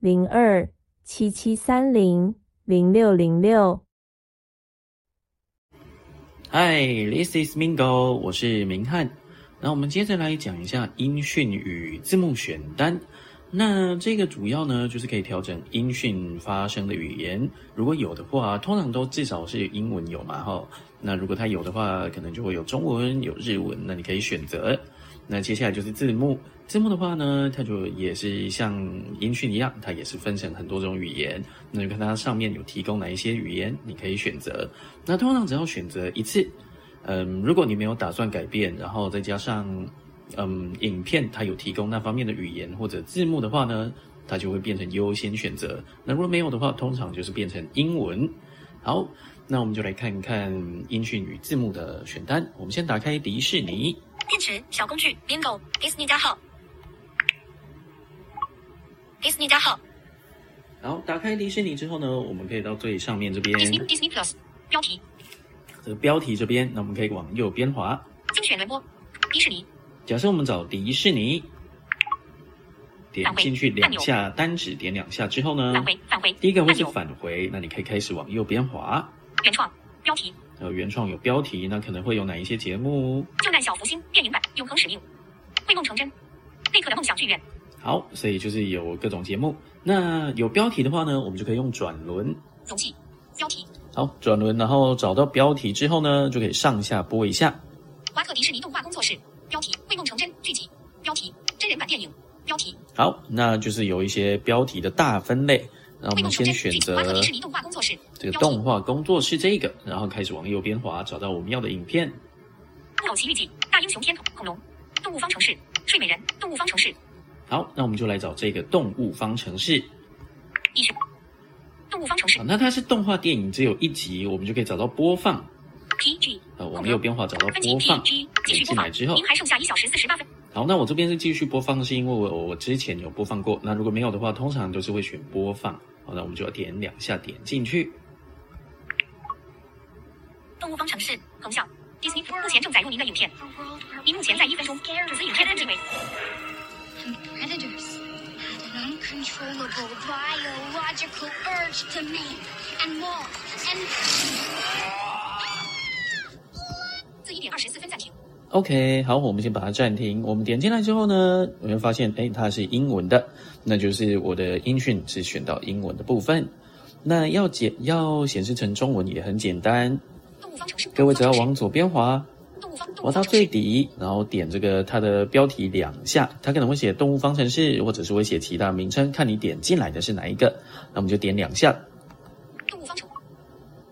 零二七七三零零六零六。Hi，this is Mingo，我是明翰。那我们接着来讲一下音讯与字幕选单。那这个主要呢，就是可以调整音讯发声的语言。如果有的话，通常都至少是英文有嘛，哈。那如果它有的话，可能就会有中文、有日文，那你可以选择。那接下来就是字幕，字幕的话呢，它就也是像音讯一样，它也是分成很多种语言。那就看它上面有提供哪一些语言，你可以选择。那通常只要选择一次，嗯，如果你没有打算改变，然后再加上。嗯，影片它有提供那方面的语言或者字幕的话呢，它就会变成优先选择。那如果没有的话，通常就是变成英文。好，那我们就来看看音讯与字幕的选单。我们先打开迪士尼。电池小工具，Bingo，迪士尼加号，迪士尼加号。然后，打开迪士尼之后呢，我们可以到最上面这边。Disney Plus 标题。这个标题这边，那我们可以往右边滑。精选轮播，迪士尼。假设我们找迪士尼，点进去两下，单指点两下之后呢，返回返回，第一个会是返回，那你可以开始往右边滑。原创标题，呃，原创有标题，那可能会有哪一些节目？救难小福星电影版，永恒使命，会梦成真，贝克的梦想剧院。好，所以就是有各种节目。那有标题的话呢，我们就可以用转轮。容器标题。好，转轮，然后找到标题之后呢，就可以上下播一下。华特迪士尼动画工作室。标题：会梦成真剧集。标题：真人版电影。标题：好，那就是有一些标题的大分类。那我们先选择动画工作室这个动画工作室这个，然后开始往右边滑，找到我们要的影片。木偶奇遇记、大英雄天恐龙、动物方程式、睡美人、动物方程式。好，那我们就来找这个动物方程式。一选动物方程式。那它是动画电影，只有一集，我们就可以找到播放。PG，呃，往右边滑找到播放，点进来之后，您还剩下一小时四十八分。好，那我这边是继续播放，是因为我我之前有播放过。那如果没有的话，通常都是会选播放。好，那我们就要点两下点进去。动物方程式，横向，Disney 目前正载入您的影片，您目前在一分钟，此影片的日期为。一点二十四分暂停。OK，好，我们先把它暂停。我们点进来之后呢，我会发现，哎，它是英文的，那就是我的音讯是选到英文的部分。那要简要显示成中文也很简单。各位只要往左边滑，滑到最底，然后点这个它的标题两下，它可能会写动物方程式，或者是会写其他名称，看你点进来的是哪一个。那我们就点两下。动物方程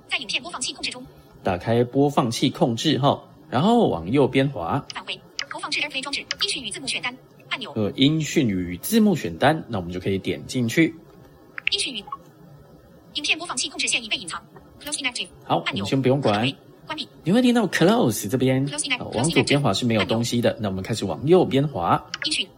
在影片播放器控制中。打开播放器控制哈。然后往右边滑，返回投放至 AirPlay 装置，音讯与字幕选单按钮。呃，音讯与字幕选单，那我们就可以点进去。音讯与影片播放器控制线已被隐藏，Close Inactive。好，我们先不用管，关闭。你会听到 Close 这边，往左边滑是没有东西的。那我们开始往右边滑。音讯，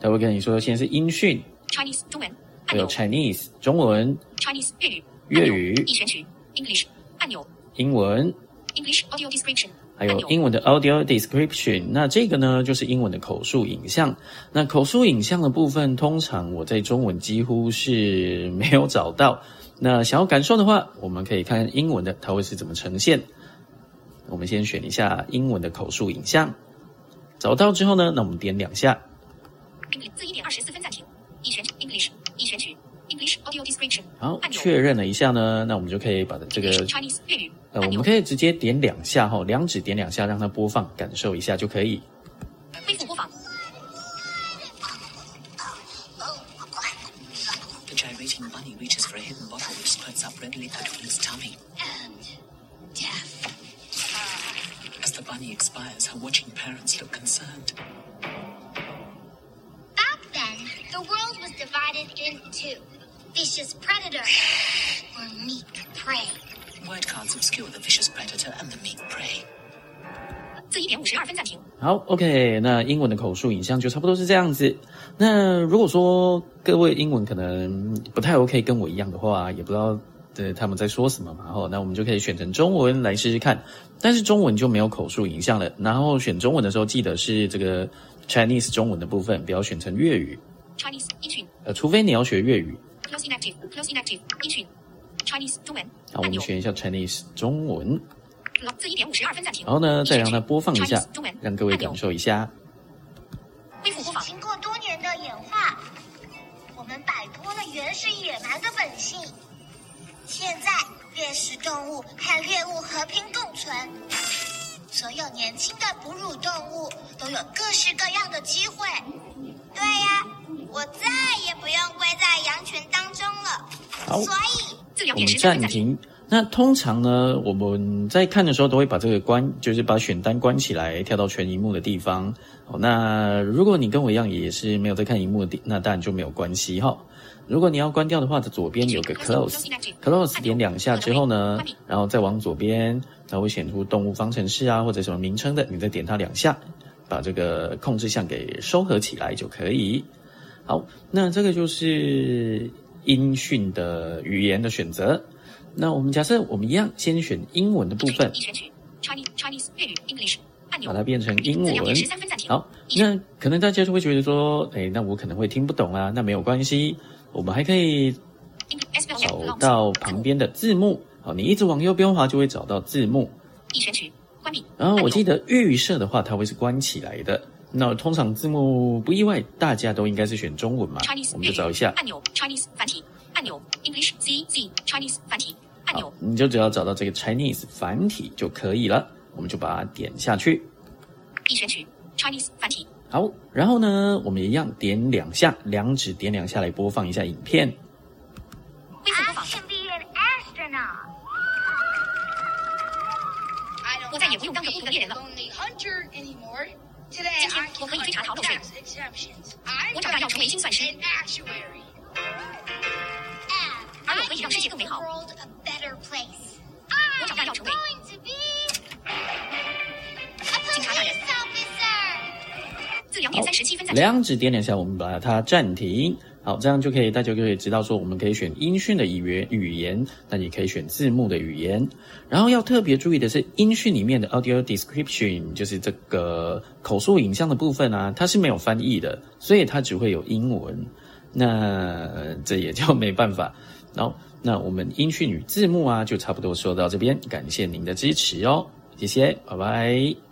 他会跟你说，现在是音讯，Chinese 中文，还有 Chinese 中文，Chinese 粤语，粤语已选取，English 按钮，英文，English Audio Description。还有英文的 audio description，那这个呢就是英文的口述影像。那口述影像的部分，通常我在中文几乎是没有找到。那想要感受的话，我们可以看英文的，它会是怎么呈现。我们先选一下英文的口述影像。找到之后呢那我们点两下。自一点二十四分暂停。一选取 english 一选取 english audio description 然确认了一下呢那我们就可以把这个呃我们可以直接点两下后两指点两下让它播放感受一下就可以。恢复播放。As the bunny expires, her watching parents look concerned. Back then, the world was divided in two. vicious predator or meek prey. Word cards obscure the vicious predator and the meek prey. 自一点五十二分暂停。好，OK，那英文的口述影像就差不多是这样子。那如果说各位英文可能不太 OK，跟我一样的话，也不知道 对他们在说什么嘛，后，那我们就可以选成中文来试试看。但是中文就没有口述影像了。然后选中文的时候，记得是这个 Chinese 中文的部分，不要选成粤语。Chinese 音讯呃，除非你要学粤语。close inactive close inactive 音讯 Chinese 中文好，我们选一下 Chinese 中文，自一点五十二分暂停。然后呢，再让它播放一下中文，让各位感受一下。恢复播放。经过多年的演化，我们摆脱了原始野猎食动物和猎物和平共存。所有年轻的哺乳动物都有各式各样的机会。对呀，我再也不用归在羊群当中了。好所以，我们点暂停。那通常呢，我们在看的时候都会把这个关，就是把选单关起来，跳到全荧幕的地方。哦，那如果你跟我一样也是没有在看荧幕的地，那当然就没有关系哈。如果你要关掉的话，在左边有个 close，close 点两下之后呢，然后再往左边，它会显出动物方程式啊或者什么名称的，你再点它两下，把这个控制项给收合起来就可以。好，那这个就是音讯的语言的选择。那我们假设我们一样，先选英文的部分把。它变成英文。好，那可能大家就会觉得说，哎，那我可能会听不懂啊，那没有关系，我们还可以走到旁边的字幕。好，你一直往右边滑就会找到字幕。已选取关闭。然后我记得得预设的话，它会是关起来的。那通常字幕不意外，大家都应该是选中文嘛 Chinese，我们就找一下。按钮 Chinese 繁体按钮 English Z Z Chinese 繁体按钮，你就只要找到这个 Chinese 繁体就可以了，我们就把它点下去。已选取 Chinese 繁体好，然后呢，我们也一样点两下，两指点两下来播放一下影片。我再也不用当个孤独的猎人了。今天我可以追查逃漏税。我长大要成为精算师。而我可以让世界更美好。自两点三十七分。两指点两下，我们把它暂停。好，这样就可以，大家就可以知道说，我们可以选音讯的语言语言，那也可以选字幕的语言。然后要特别注意的是，音讯里面的 audio description，就是这个口述影像的部分啊，它是没有翻译的，所以它只会有英文。那这也就没办法。然后，那我们音讯与字幕啊，就差不多说到这边，感谢您的支持哦，谢谢，拜拜。